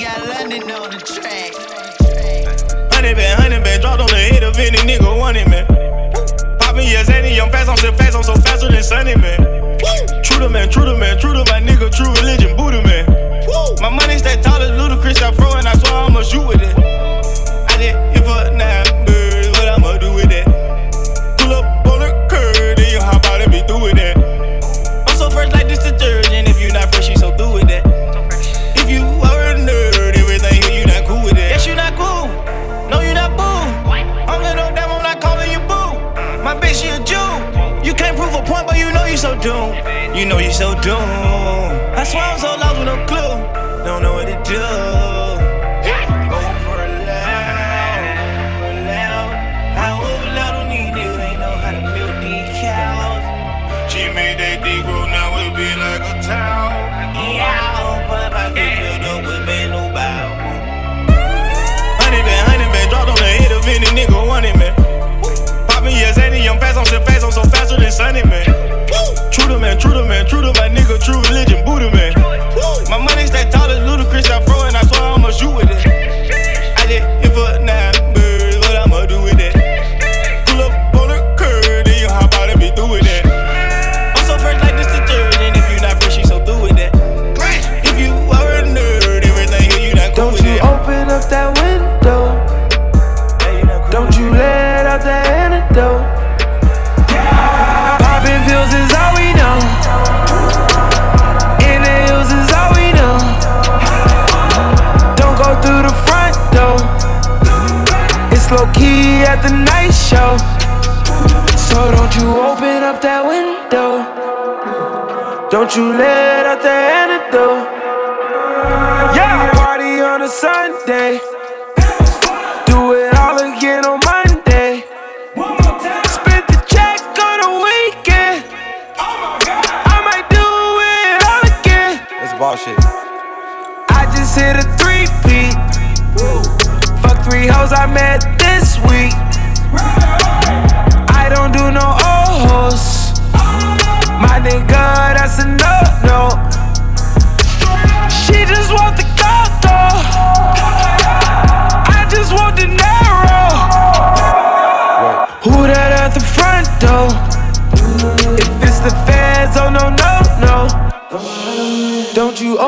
Got London on the track. Honey been, honey been, dropped on the head of any nigga wanted, man. Poppin' yes, any, I'm fast, I'm so fast, I'm so faster than Sunny, man. True to man, true to man, true to my nigga, true religion, Buddha, man. My money stack tall as Ludacris, I throw and I swear I'ma shoot with it. I did it for nine you know you so doomed. You know you so doomed. I swear I'm so lost with no clue. Don't know what to do. Go for a loud, for a loud. I hope loud don't need niggas ain't know how to milk these cows. She made that dick grow, now it be like a town. Yeah, but I can filled up with bad no bow. Honey been, honey dropped on the head of any nigga wanted, man. Poppin' yes, any, I'm fast, I'm so fast, I'm so faster than Sunny, man. True to man, true to man, true to my nigga, true religion,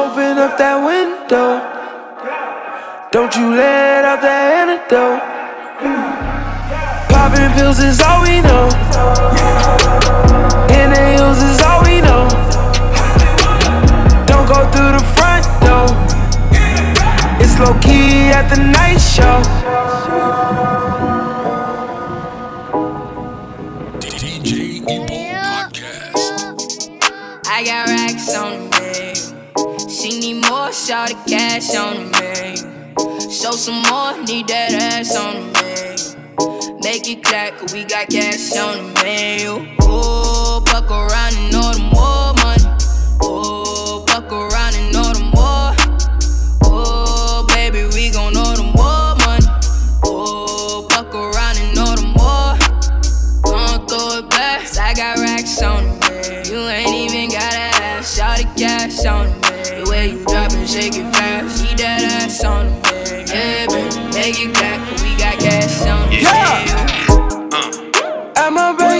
open up that window. Don't you let out the antidote. Popping pills is all we know. Inhales is all we know. Don't go through the front door. It's low key at the night show. DJ Epo Podcast. I got racks on me. She more, the cash on me. Show some more, need that ass on me. Make it clap, cause we got cash on the me. Oh, fuck around and know the more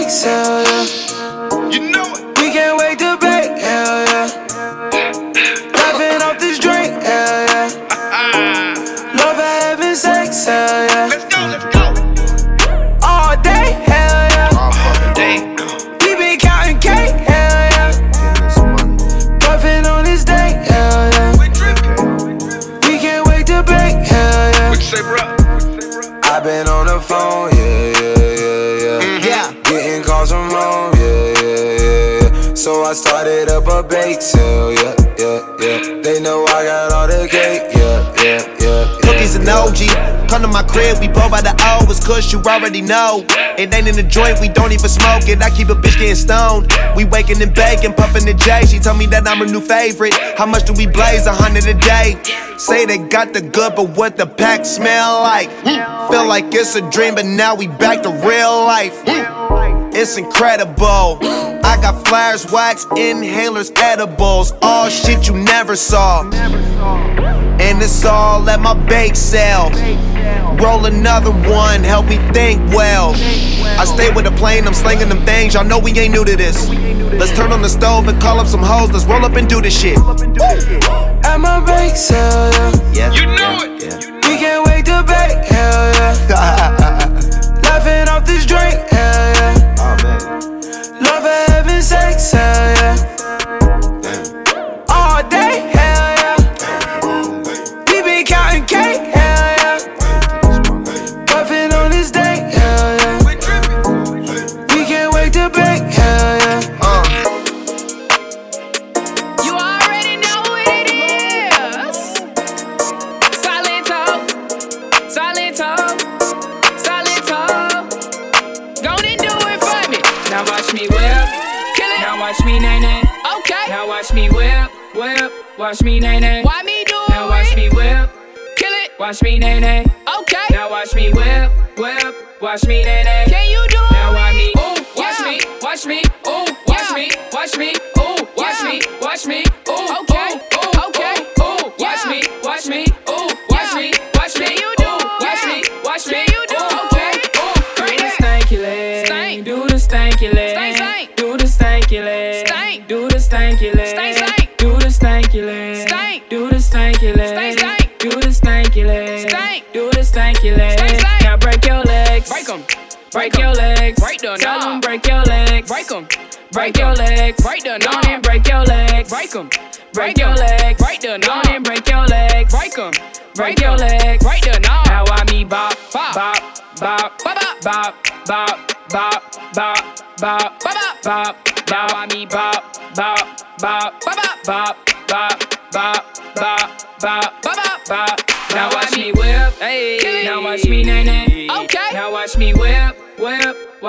sale, yeah. And. OG. Come to my crib, we blow by the. It's kush, you already know. It ain't in the joint, we don't even smoke it. I keep a bitch getting stoned. We waking and baking, puffing the J. She told me that I'm her new favorite. How much do we blaze? A hundred a day. Say they got the good, but what the pack smell like? Feel like it's a dream, but now we back to real life. It's incredible. I got flares, wax, inhalers, edibles. All shit you never saw. And it's all at my bake sale. Roll another one, help me think well. I stay with the plane, I'm slinging them things. Y'all know we ain't new to this. Let's turn on the stove and call up some hoes. Let's roll up and do this shit. At my bake sale, yeah. Yeah. You know it. We can't wait to bake, hell yeah. Laughing off this drink, hell yeah. oh man. Love for heaven's sake, hell yeah.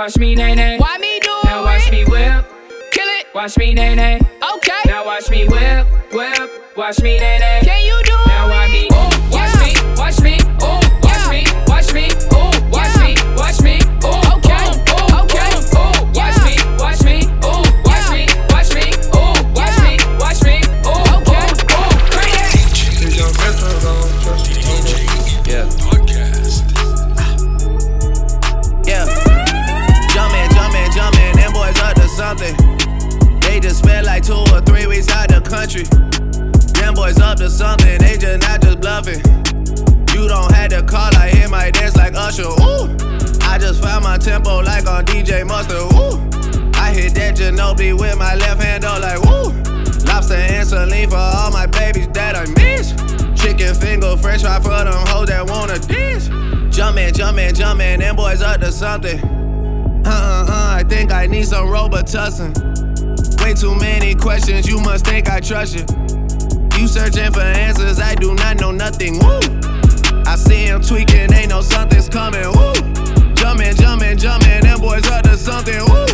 Watch me nay nay. Why me do Now watch me whip, Kill it. watch me nay nay. Okay. Now watch me whip, whip. Watch me nay nay. Can you do it? Now watch me, country. Them boys up to something, they just not just bluffing. You don't have to call, I hear my dance like Usher. Ooh. I just found my tempo like on DJ Mustard. Ooh. I hit that Ginobili with my left hand, though, like woo. Lobster and saline for all my babies that I miss. Chicken finger, french fry for them hoes that wanna dance. Jumpin', jumpin', jumpin', them boys up to something. Uh uh uh, I think I need some Robitussin. Way too many questions, you must think I trust you. You searching for answers, I do not know nothing. Woo! I see him tweaking, ain't no something's coming. Woo! Jumpin', jumpin', jumpin', them boys up to something. Woo!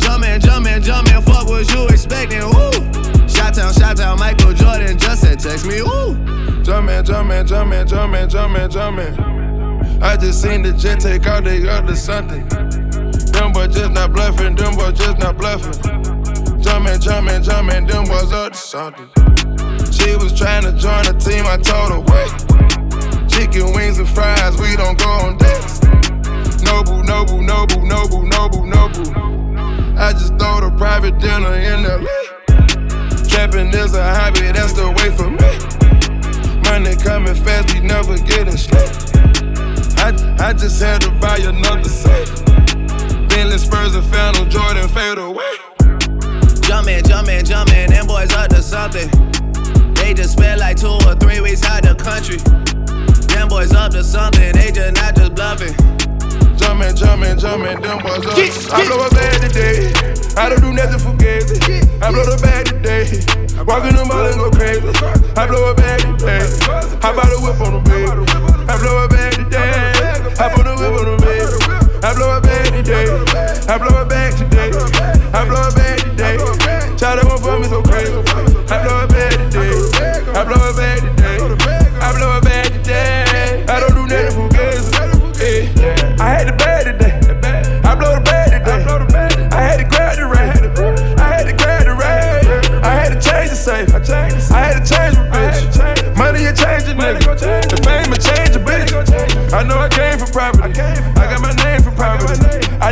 Jumpin', jumpin', jumpin', fuck what you expecting. Woo! Shot town, shot town, Michael Jordan just said text me. Woo! Jumpin', jumpin', jumpin', jumpin', jumpin', jumpin'. I just seen the jet take out, up to something. Them boys just not bluffing, them boys just not bluffing. Jumpin', jumpin', jumpin', them boys up to something. She was trying to join the team, I told her wait. Chicken wings and fries, we don't go on dates. Noble, noble, noble, noble, noble, noble. I just throw the private dinner in LA. Trapping is a hobby, that's the way for me. Money coming fast, we never getting straight. I, I just had to buy another safe. Bentley Spurs and Phantom Jordan fade away. Jumpin', jumpin', jumpin', them boys up to something. They just spent like two or three weeks out the country. Them boys up to something, they just not just bluffing. Jumpin', jumpin', jumpin', them boys up. I blow a bag today. I don't do nothing for gazy. I blow the bag today. Walk in the mall and go crazy. I blow a bag today. I bought a whip on the baby. I blow a bag today. I put a whip on the baby. I blow a bag today. I blow a bag today. I blow a bag so crazy. I blow a bag today. I blow a bag today. I blow a bag today. I don't do nothing for games. I had the bag today. I blow the bag today. I had to grab the graduate. I had to grab the graduate. I had to change the safe. I had to change my bitch. Money a change a nigga. The fame a change a bitch. I know I came for property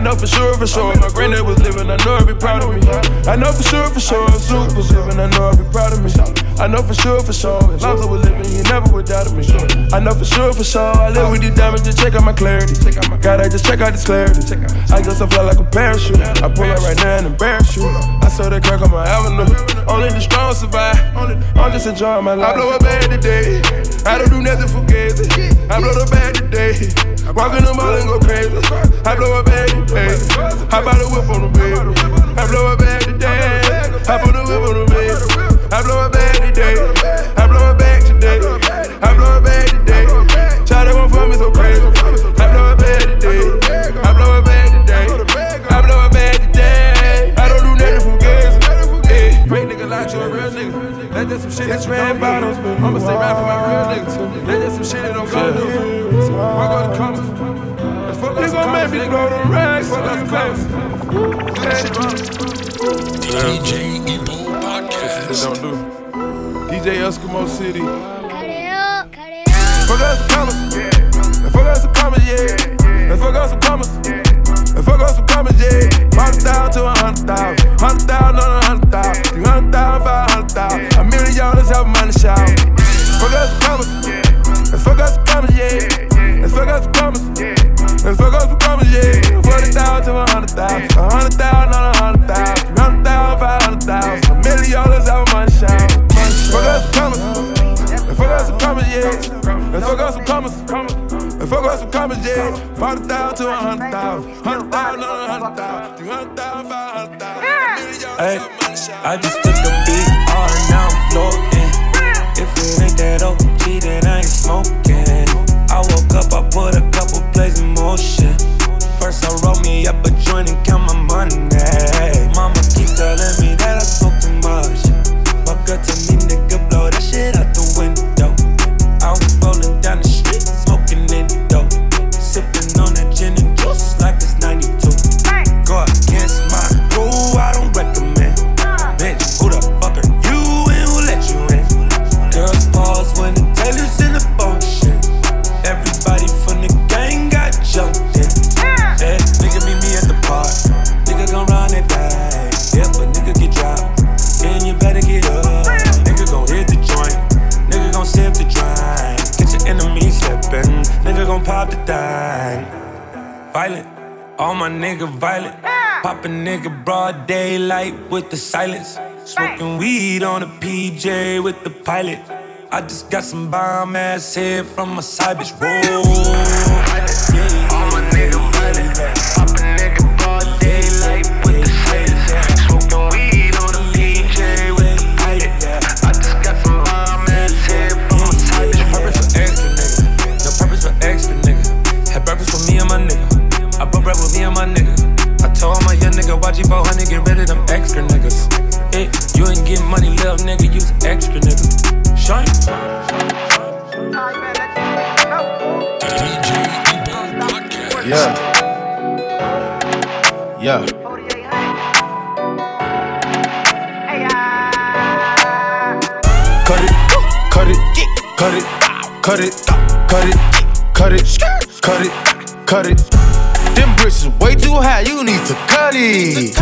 know for sure, for sure. My granddad was living, I know he'd be proud of me. I know for sure, for sure. If Snoop was living, I know I'd be proud of me. I know for sure, for sure. If Lonzo was living, he never would doubt of me. I know for sure, for sure. I live with these diamonds, just check out my clarity. Gotta just check out this clarity. I just fly like a parachute. I pull up right now and embarrass you. I saw that crack on my avenue. Only the strong survive. I'm just enjoying my life. I blow a bag today. I don't do nothing for gazy. I blow the bag today. Walk in the mall and go crazy. I blow a bag today. I buy the whip on the baby. I blow a bag today. I put the whip on the baby. I blow a bag today. I blow a bag today. I blow a bag today. Charlie won't fuck me so crazy. I blow a bag today. I blow a bag today. I blow a bag today. I don't do nothing for gazy. Hey, fake nigga lie to a real nigga. That's just some shit that's red bottoms. I'ma stay right for my real niggas. That's just some shit that don't go through. I go to comments. They gon' make me blow the rags. Fuck up the DJ Ebo Podcast. Shit don't do. DJ Eskimo City. Fuck up some comments. And fuck up some comments, yeah. And fuck up some comments. And fuck up some comments, yeah. Hundred thousand to a hundred thousand. Hundred thousand on a hundred thousand. Three hundred thousand, five hundred thousand. A million dollars help money shout. Fuck up some comments. And fuck up some comments, yeah. Fuck up some commas, yeah. 40,000 to a 100,000. a 100,000 on a 100,000. a hundred thousand five hundred thousand, A million dollars out of my shout. Fuck up some commas. And fuck up some commas, yeah. And fuck up some commas. And fuck up some commas, yeah. 40,000 to a 100,000. 100,000 on 100,000. 300,000, 500,000. A million dollars out of my shout. I just took a big R, now I'm floating. If it ain't that OG, then I ain't smoking. I woke up, I put a motion. First, I roll me up a joint and count my money. Mama keep telling my nigga violent. Pop a nigga broad daylight with the silence. Smoking weed on a PJ with the pilot. I just got some bomb ass head from my side bitch. Whoa. Cut it, cut it, cut it, cut it, cut it. Them bricks is way too high, you need to cut it.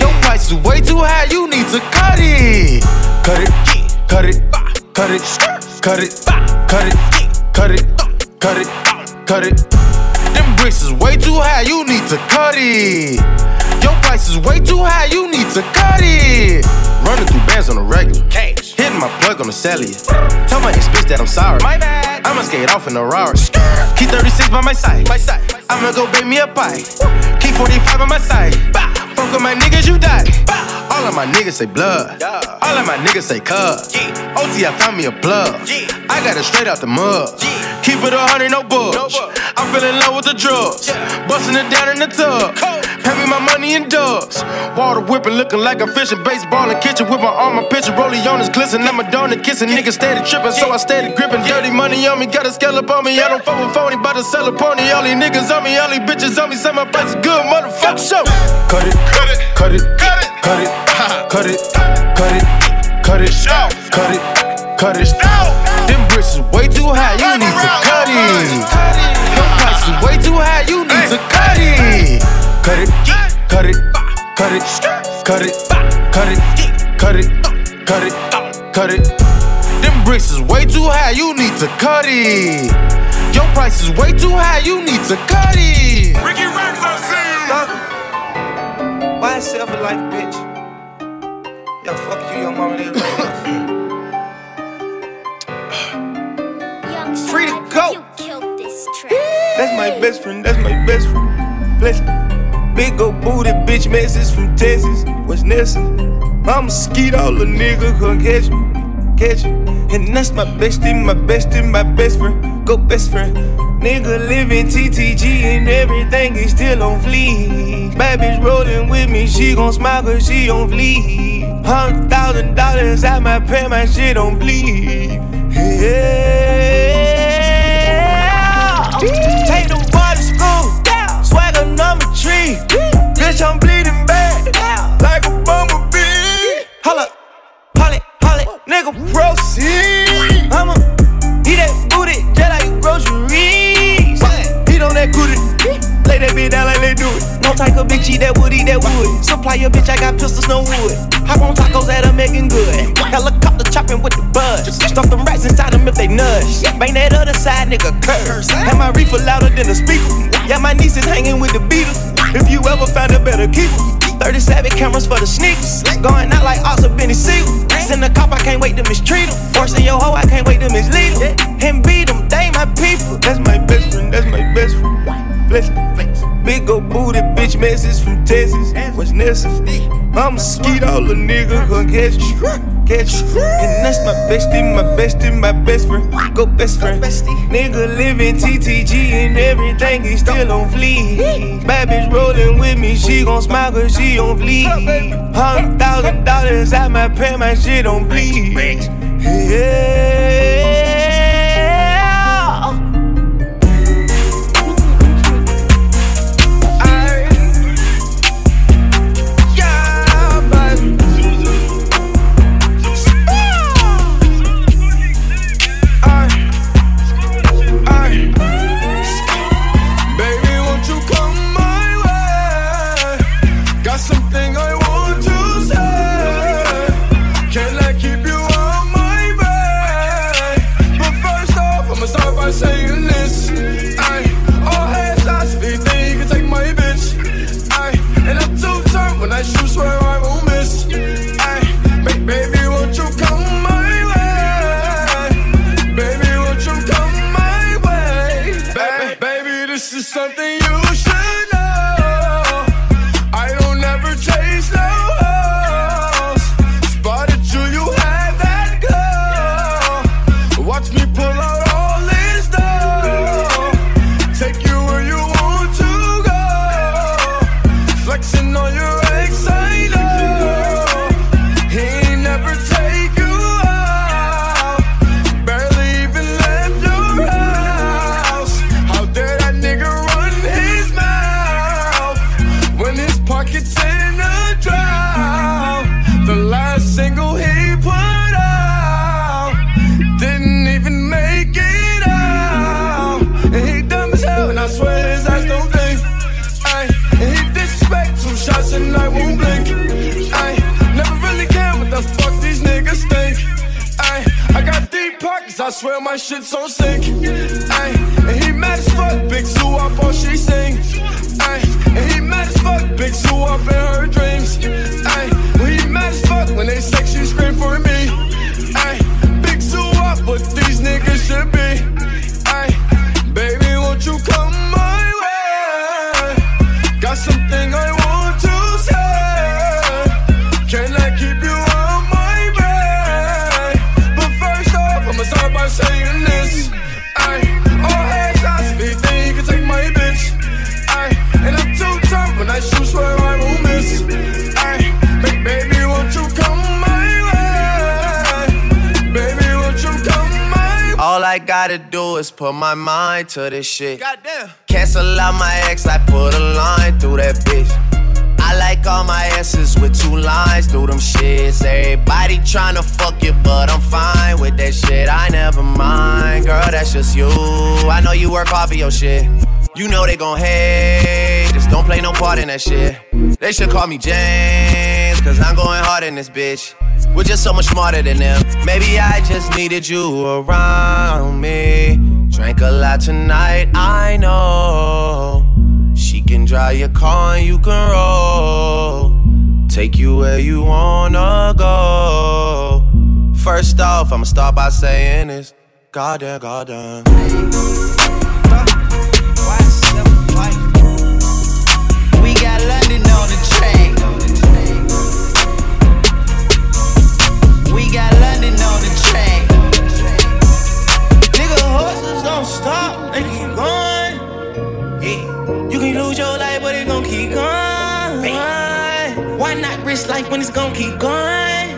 Your price is way too high, you need to cut it. Cut it, cut it, cut it, cut it, cut it, cut it, cut it, cut it. Them bricks is way too high, you need to cut it. Your price is way too high, you need to cut it. Running through bands on a regular. Cash. Hitting my plug on the cellular. Tell my ex bitch that I'm sorry. My bad. I'ma skate off in a Rari. Key 36 by my side. My side. I'ma go bake me a pie. Keep 45 on my side. Bah. Fuck with my niggas, you die. Bah. All of my niggas say blood. All of my niggas say cuz. OT, I found me a plug. I got it straight out the mud. Keep it a hundred, no budge. I'm feeling low with the drugs. Busting it down in the tub. Me my money in dubs. Water whipping, looking like a fishing baseball in kitchen with my arm, my pitcher. Rollie on his glisten. I'm a donut kissing. Niggas steady tripping, so I steady gripping. Dirty money on me, got a scallop on me. I don't fuck with phony, bout to sell a pony. All these niggas on me, all these bitches on me. Say my price is good, motherfucker. Show. Cut it, cut it, cut it, cut it, cut it, cut it, cut it, cut it, cut it, cut it. Them bricks is way too high, you need to cut it cut it, cut it, cut it, cut it, cut it, cut it, cut it, cut it. Them bricks is way too high, you need to cut it. Your price is way too high, you need to cut it. Ricky Rex, I see. Why yourself a life, bitch. Yo, fuck you, your mama, and everybody. Free to go. That's my best friend. That's my best friend. Bless. Big old booty bitch message from Texas. What's necessary? I'm skeet all the nigga come catch me, catch me. And that's my bestie, my bestie, my best friend. Go best friend. Nigga living TTG and everything is still on fleek. Bad bitch rolling with me, she gon' smile cause she on fleek. Hundred thousand dollars, I might pay my shit on bleed. Yeah. Take them Bitch, I'm bleeding bad, like a bumblebee. Holla, holly, holly, nigga, proceed. I'ma eat that booty just like groceries. Eat on that cootie, lay that bitch down like they do it. No type of bitch eat that wood, eat that wood. Supply your bitch, I got pistols, no wood. Hop on tacos that are making good. Helicopter chopping with the buzz. Stuff them rats inside them if they nudge. Bang that other side, nigga, curse. Have my reefer louder than a speaker. Yeah, my niece is hanging with the Beatles. If you ever find a better keeper. 37 cameras for the sneakers. Going out like Oscar Benny Siegel. Send the cop, I can't wait to mistreat him. Forcing your hoe, I can't wait to mislead him. And beat him, they my people. That's my best friend, that's my best friend. Big ol' booty bitch message from Texas. What's necessary? I'm a skeet all the nigga gon' catch you. Catch you. And that's my bestie, my bestie, my best friend. Go best friend. Nigga living TTG and everything he still on fleek. Bad bitch rolling with me, she gon' smile cause she on fleek. Hundred thousand dollars, I my pay my shit on bleed. Yeah. Swear my shit's so sick. is put my mind to this shit. Goddamn. Cancel out my ex, I put a line through that bitch. I like all my asses with two lines through them shits. Everybody tryna fuck it, but I'm fine with that shit. I never mind, girl, that's just you. I know you work hard for your shit. You know they gon' hate, just don't play no part in that shit. They should call me James, cause I'm going hard in this bitch. We're just so much smarter than them. Maybe I just needed you around me. Drank a lot tonight, I know. She can drive your car and you can roll. Take you where you wanna go. First off, I'ma start by saying this. Goddamn, goddamn. We got London on the track. this life when it's gonna keep going.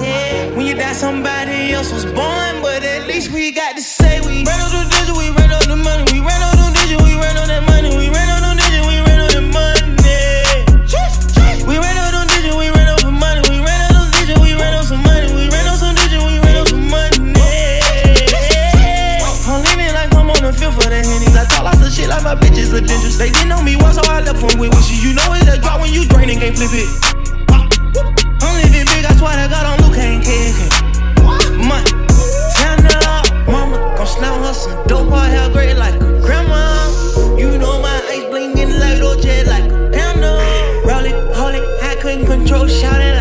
Yeah. When you die, somebody else was born, but at least we got to say we ran out the digits, we ran out the money, we ran out the digits, we ran out that money, we ran out the digits, we ran out that money. We ran out the digits, we ran out some money, we ran out the digits, we ran out some money, we ran out some digits, we ran out some money. I'm leaning like I'm on the field for the hennies. I talk lots of shit like my bitches are dangerous. They didn't know me once, so I left them with wishes. You know it's that drop when you drain and can't flip it nigga, I swear to God, on Luke can't. Money, turn it up, mama. Gon' slam her some dope, her hair gray like a grandma. You know my eyes blinking like a jet, like a panda. Roll it, hold it, I couldn't control, shout it.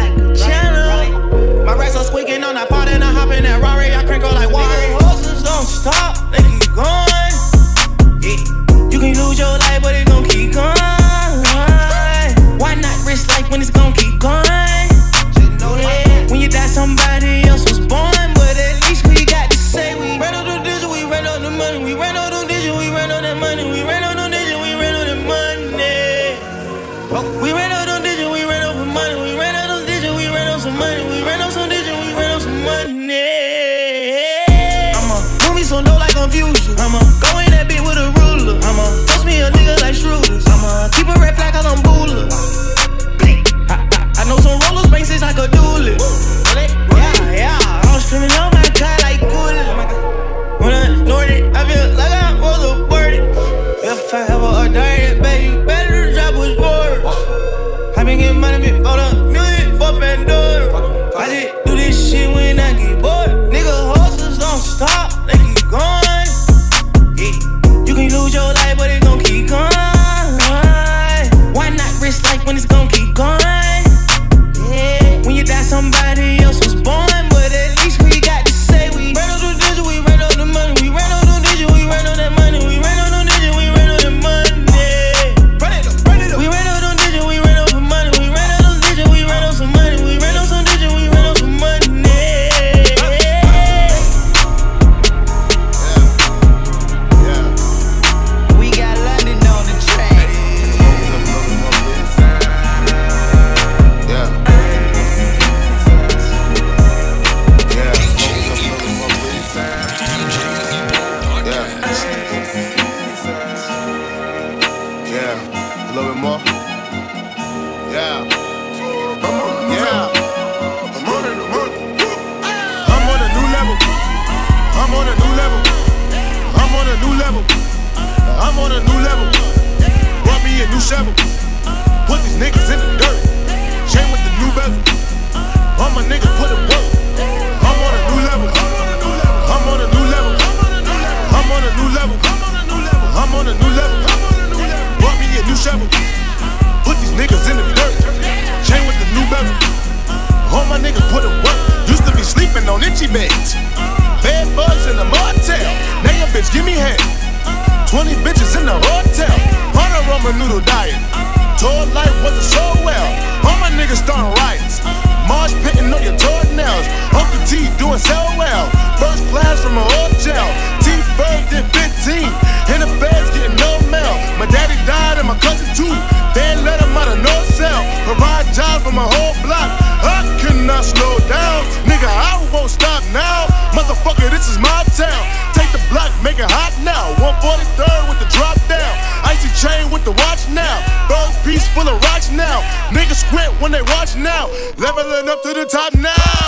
they watch now. Leveling up to the top now.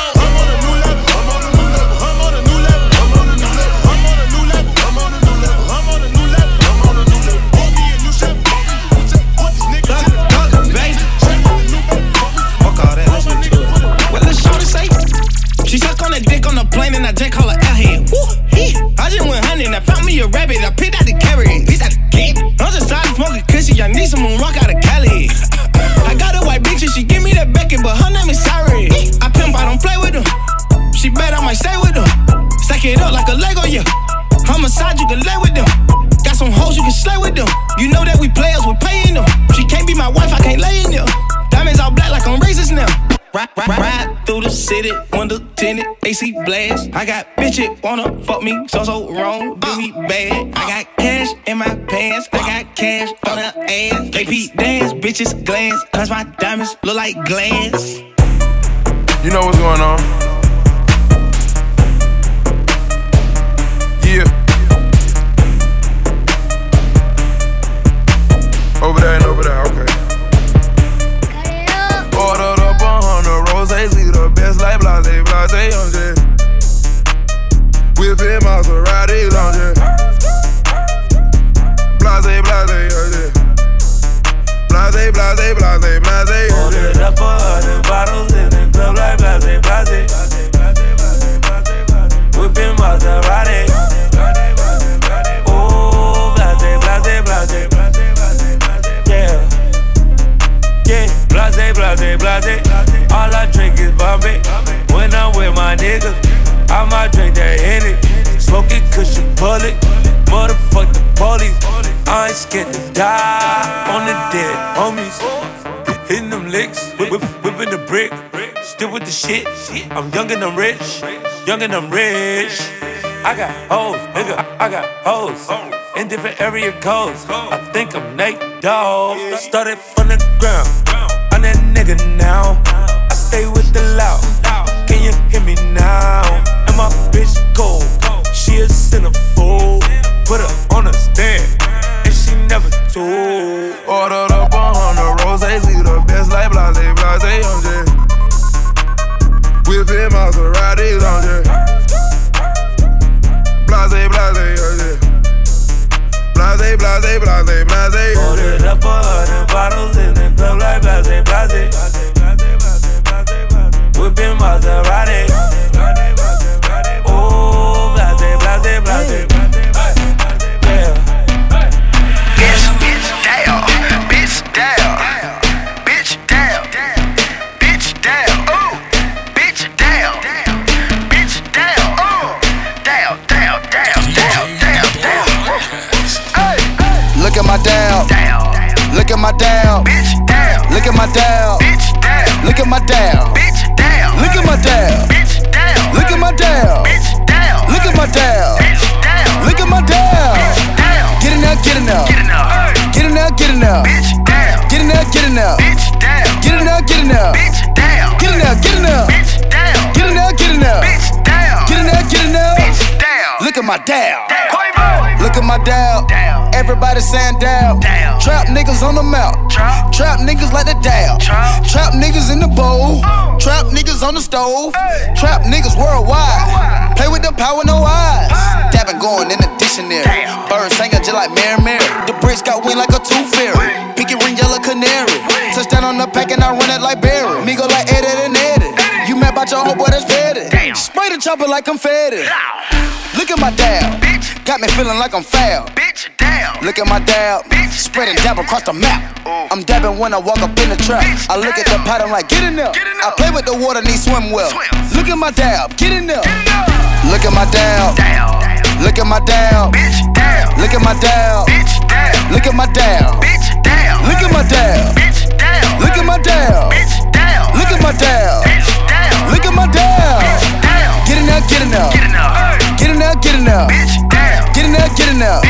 I got bitches wanna fuck me, so so wrong, do me bad. I got cash in my pants, I got cash on her ass. KP dance, bitches glance, cause my diamonds look like glass. You know what's going on? Yeah. Over there blase. All I drink is Bombay. When I'm with my niggas, I might drink that Henny. Smoking cushion pull it. Motherfuck the police. I ain't scared to die on the dead homies. Hitting them licks, whip, whip, whipping the brick. Still with the shit. I'm young and I'm rich. Young and I'm rich. I got hoes, nigga. I got hoes in different area codes. I think I'm Nate Dogg. Started from the ground. I'm that nigga now. I stay with the loud. Can you hear me now? And my bitch cold. She a centerfold. Put her on a stand. And she never told. Ordered up a hundred roses, see the best like blase, blase, on jet. Whipping Maseratis, on jet. Blase, blase, jet. Blase, blase, blase, blase, Ordered up a hundred bottles Maserati. Ooh, blase, blase, blase. Yeah. Bitch, bitch, down. Bitch, down. Bitch, down. Bitch, down. Ooh. Bitch, down. Bitch, down. Ooh. Down, down, down, down, down, down. Hey. Look at my down. Look at my down. Look at my down. Look at my down. Bitch, down. Look at my down. Bitch, down. Look at my down. Bitch, down. Look at my down. Bitch, down. Look at my. Bitch, down. Get in there, get in there. Get. Get in there, get in there. Bitch, down. Get in there, get in there. Bitch, down. Get in there, get in there. Bitch, down. Get in there, get in there. Bitch, down. Get in there, get in there. Bitch, down. Get in there, get in there. Bitch, down. Look at my down. Quavo. Look at my. Down. Everybody saying down. Down. Trap niggas on the mount. Trap. Trap niggas like the down. Trap. Trap niggas in the bowl. Oh. Trap niggas on the stove. Hey. Trap niggas worldwide. Worldwide. Play with the power, no eyes. Hey. Dabbing going in the dictionary. Damn. Bird singing just like Mary Mary. The bricks got wing like a tooth fairy. Pinky ring yellow canary. Touchdown on the pack and I run it like Barry. Me go like Eddie and Eddie. About your homeboy that's petty. Damn. Spray the chopper like confetti. Down. Look at my dab. Bitch. Got me feeling like I'm foul. Bitch, down. Look at my dab. Bitch. Spread and dab across the map. Ooh. I'm dabbing when I walk up in the trap. Bitch, I look at the damn. pot, I'm like, get in there. Get in I play with the water, need swim well. Swim. Look at my dab. Get in there. Enough. Look at my dab. Down. Look at my dab. Bitch, down. Look at my dab. Bitch, down. Look at my dab. Bitch, down. Look at my dab. Bitch, down. Look at my dab. Bitch, down. Look at my dab. Bitch, down. Look at my. Down. Get in there, get in there. Get enough. Get in there, get in there. Get in there, get in there.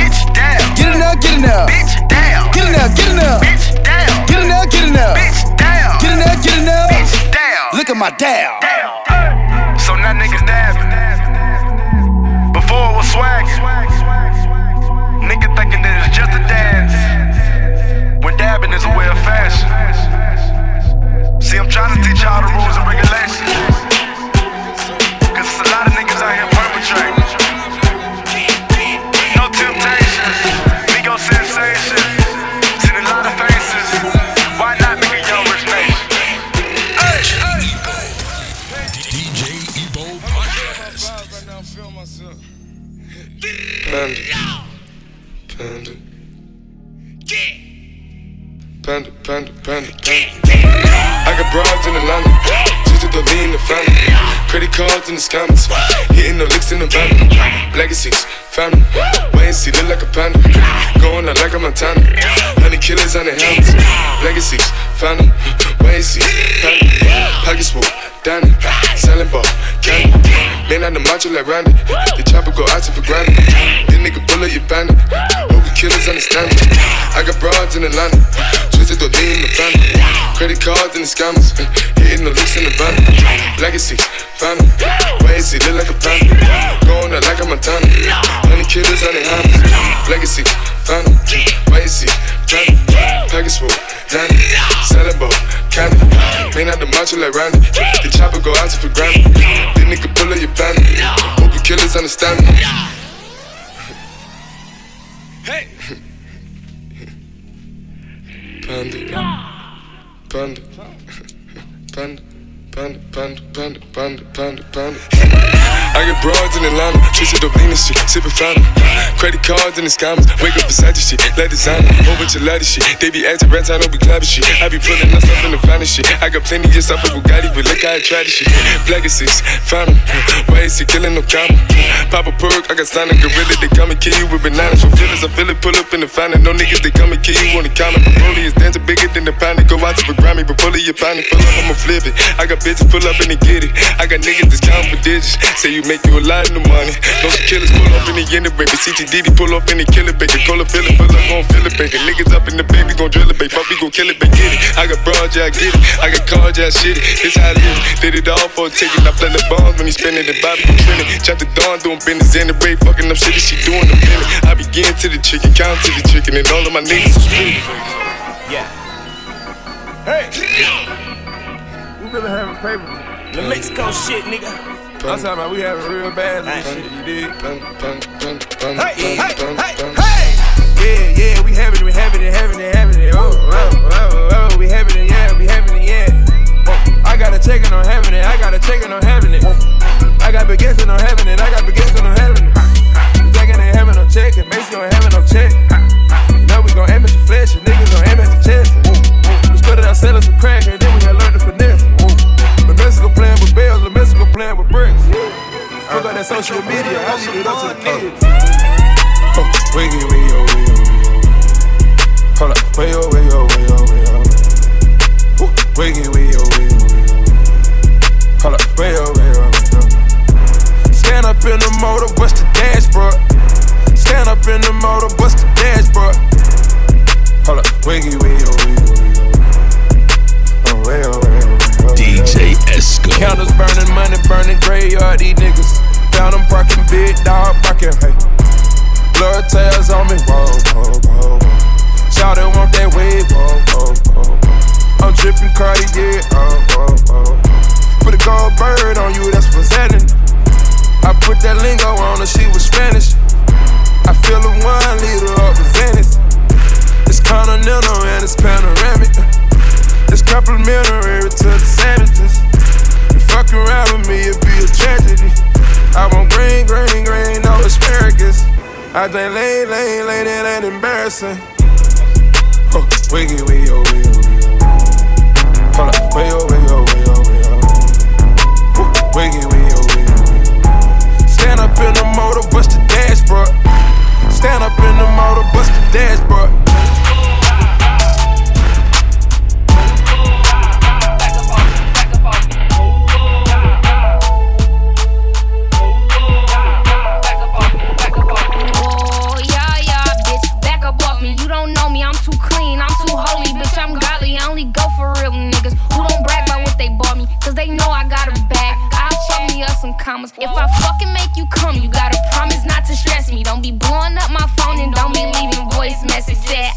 Get in there, get in there. Get in there, get in there. Get in there, get in there. Get in there, get in there. Look at my dab. So now niggas dabbing. Before it was swag. Nigga thinking that it's just a dance. When dabbing is a way of fashion. See, I'm trying to teach y'all the rules and regulations. Cause it's a lot of niggas out here perpetrating. No temptations, ego sensation. Seen a lot of faces. Why not make a young rich nation? Hey, hey. DJ Ebo Podcast. Panda. Panda. Panda, panda, panda, panda. Broads in Atlanta, just to the lean the family. Credit cards in the scammers, hitting the licks in the van. Legacies, family, and see, look like a panda. Going out like a Montana, honey killers on the helmets. Legacies, family, and see, family. Pockets full, Danny, selling ball, candy. out the macho like Randy. The chopper go out for granted. This nigga pull up your bandit. Hope the killers understand me. I got broads in Atlanta. Twisted the lean in the family. Credit cards and the scammers. Hitting the looks in the van. Legacy, family. Why is he look like a panda? Going out like a Montana. Honey killers on their hands. Legacy, family. Why is he family? Package full, Danny. Boat, candy. Clean out the macho like Randy. The chopper go out for granted. This nigga pull up your bandit. Hope the killers understand me. Hey! Panda. Panda. Panda. Panda, panda, panda, panda, panda, panda. I get broads in Atlanta, twisted up lean and shit, sippin' fountain. Credit cards and the scammers, wake up beside the shit, let designer, whole bunch of lattice shit. They be acting rats, I don't be clapping shit. I be pulling myself in the finest shit. I got plenty of stuff with Bugatti, but look how I try this shit. Black six, fountain, why is he killing no comma? Pop a perk, I got signed a gorilla, they come and kill you with bananas. For feelings, I feel it, pull up in the fountain. No niggas, they come and kill you on the counter. Broly is dancing bigger than the pound, go out to the Grammy, but pull it, your pound, full up, I'ma flip it. I got bitches pull up and they get it. I got niggas that's counting for digits. Say you make you a lot of money. No killers pull up in the end of baby. CTDD pull up in the killer baby. Call fill it, fill up, gon' fill it, baby. Niggas up in the baby, gon' drill it, baby. Fuck, we gon' kill it, baby. Get it. I got broad, yeah, I get it. I got cards, yeah, I shit it. This how I live. Did it all for a ticket. I play the bombs when he spinning the Bobby trending. Chop the dawn, doing business in the break. Fucking up shit, she doing the minute. I begin to the chicken, count to the chicken, and all of my niggas spinning. Yeah. Hey! We really having paper. The Mexico shit, nigga. I'm talking about we having real bad little shit, you dig? Hey, hey, hey, hey! Yeah, yeah, we having it, we having it, having it, having it. Oh, oh, oh, oh, oh we having it, yeah, we having it, yeah. I got a checkin' on having it, I got a checkin' on having it. I got guessing on having it, I got guessing on having it. That social media, I leave it up to the kids. Oh, wiggy, wiggy, oh, wiggy, oh, wiggy, oh. Hold up, way, oh, way, oh, way, oh, way, oh. Woo, Wiggy, wiggy, oh, wiggy, oh, wiggy, oh. Hold up, way, oh, way, oh, way, oh. Stand up in the motor, bust the dashboard. Stand up in the motor, bust the dashboard. Hold up, wiggy, wiggy, oh, wiggy, oh, wiggy, oh. Oh, way, oh, way, oh, way, oh. DJ Esco. Counters burning, money burning, graveyard, these big dog barking, hey. Blood tails on me, whoa, whoa, whoa, whoa. Shout it, want that wave, whoa, whoa, whoa, whoa. I'm dripping Cartier, oh, whoa, whoa. Put a gold bird on you, that's happening. I put that lingo on her, she was Spanish. I fill a one liter up with Venice. It's continental and it's panoramic. It's complimentary to the sandwiches. You fuck around with me, it'd be a tragedy. I want green, green, green, no asparagus. I think lane, lane, lane, it ain't embarrassing. Huh, wiggy, wiggy, oh, wiggy, oh, wiggy, oh. Hold up, way, oh, way, oh, way, oh, way, oh. Wiggy, wiggy, oh, wiggy, oh, wiggy. Oh. Stand up in the motor, bust the dashboard. Stand up in the motor, bust the dashboard. Commas. If I fucking make you come, you gotta promise not to stress me. Don't be blowing up my phone and don't be leaving voice message. Said,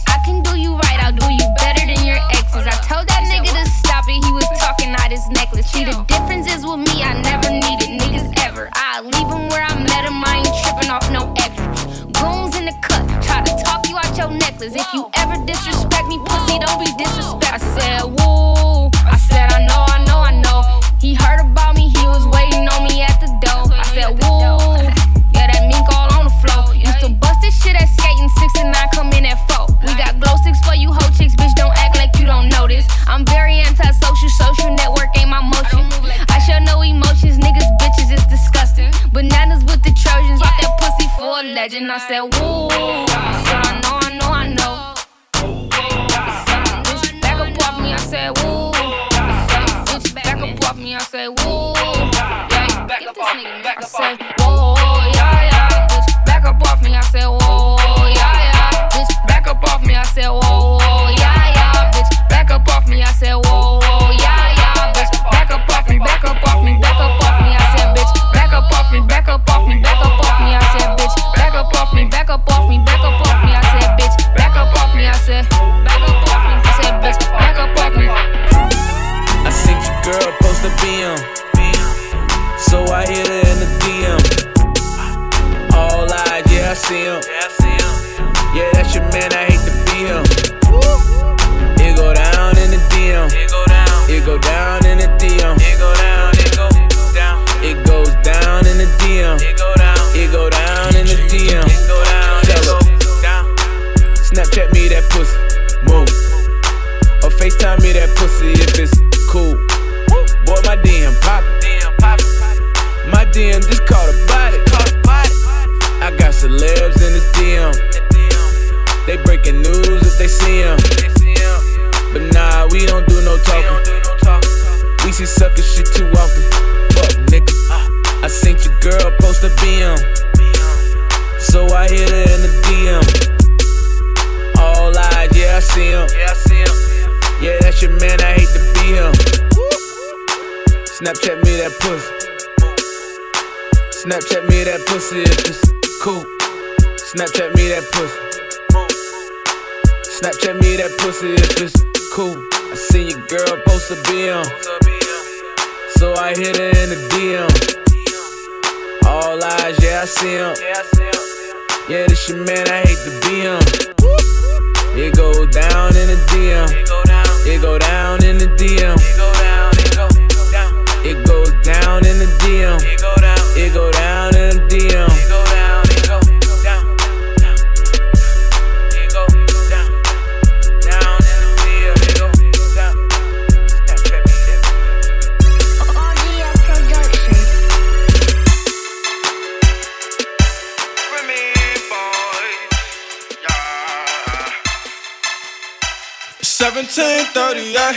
10:30, I,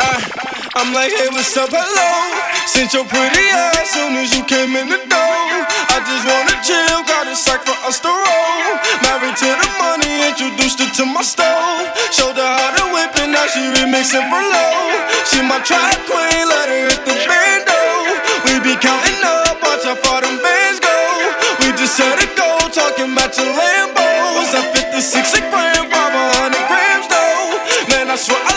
I, I'm like, hey, what's up? Hello. Since your pretty ass soon as you came in the door. I just wanna chill, got a sack for us to roll. Married to the money, introduced her to my stove. Showed her how to whip and now she remixing for low. She my track queen, let her hit the bando. We be counting up, watch how far them bands go. We just set it go, talking about your Lambos. I 56 a grand, 500 grand. I swear.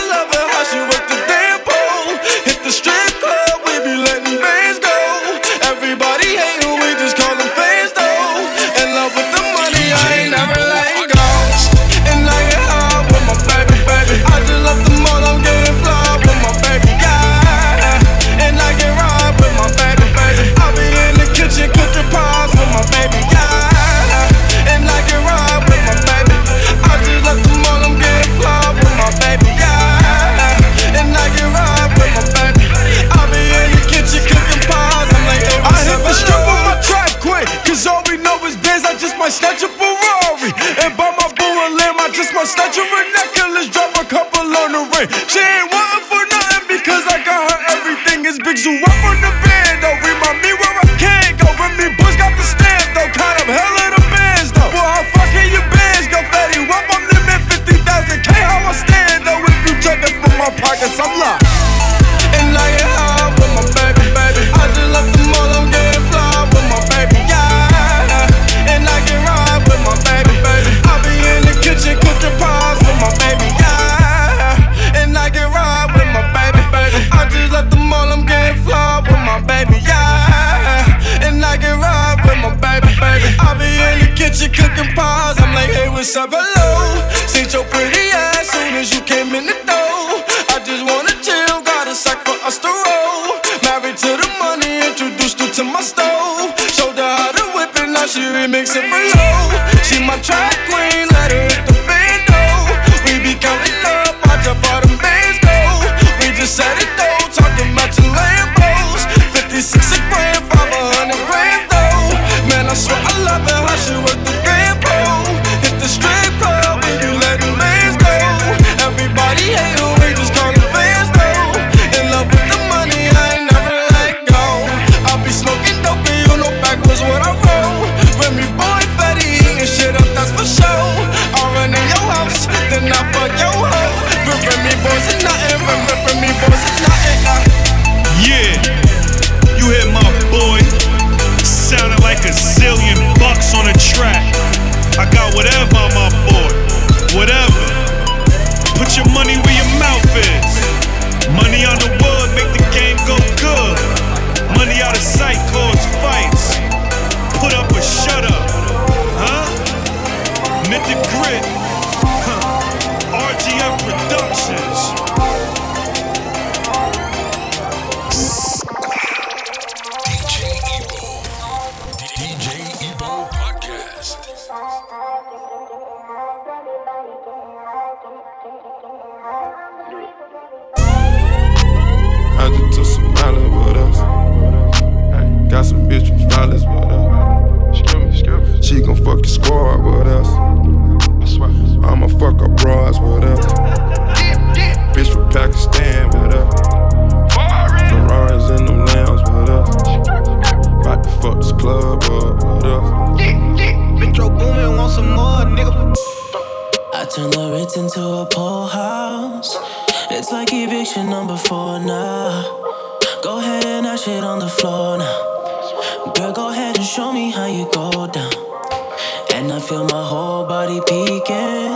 стать It's how you go down. And I feel my whole body peeking.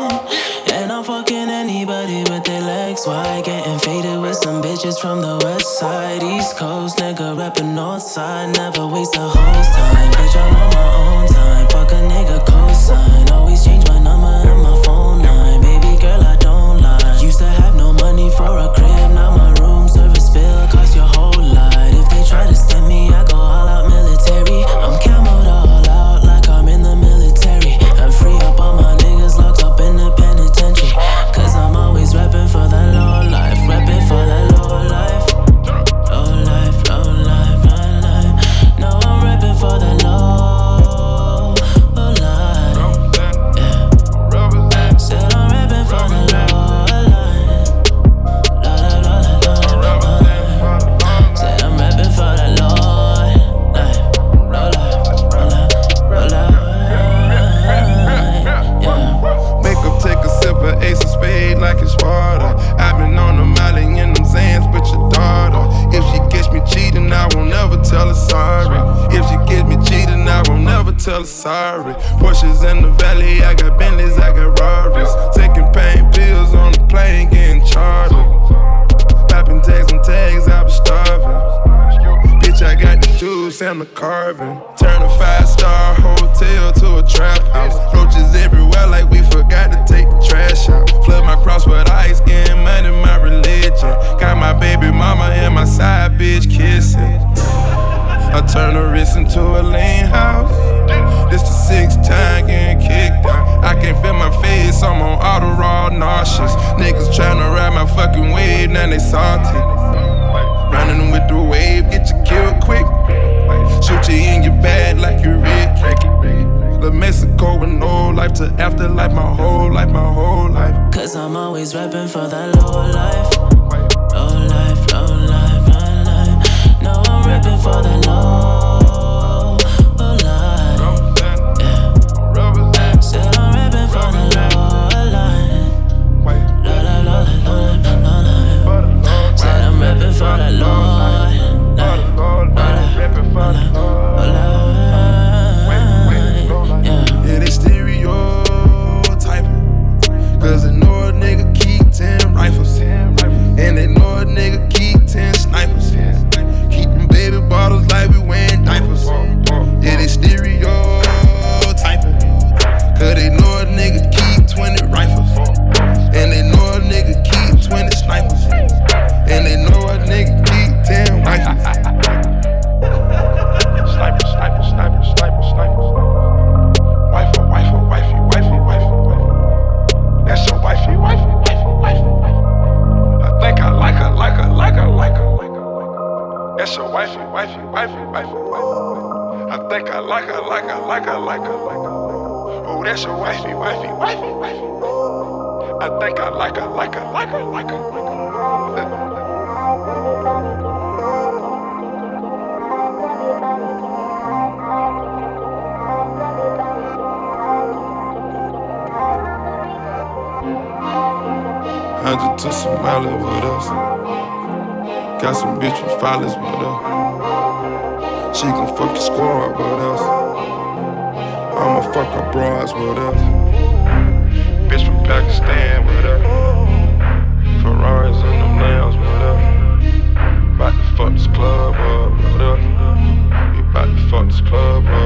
And I'm fucking anybody with their legs wide. Getting faded with some bitches from the west side, east coast. Nigga rapping north side. Never waste a whole time. Bitch, I'm on Sam the carving. Turn a five star hotel to a trap house. Roaches everywhere like we forgot to take the trash out. Flood my cross with ice, getting money, my religion. Got my baby mama and my side bitch kissing. I turn a wrist into a lean house. This the sixth time getting kicked out. I can't feel my face, I'm on auto raw nauseous. Niggas tryna ride my fucking wave, now they salty. Running with the wave, get you killed quick. Shoot you in your bag like you're rich. The Mexico and old life to afterlife, my whole life, my whole life. Cause I'm always rapping for that low life. Low life, low life, low life. No, I'm rapping for that low. for that love brother. mileage with us. Got some bitch with filers with us. She gon' fuck the squad with us. I'ma fuck her bras with us. Bitch from Pakistan with us. Ferraris in them lambs with us. About to fuck this club up with us. We about to fuck this club up.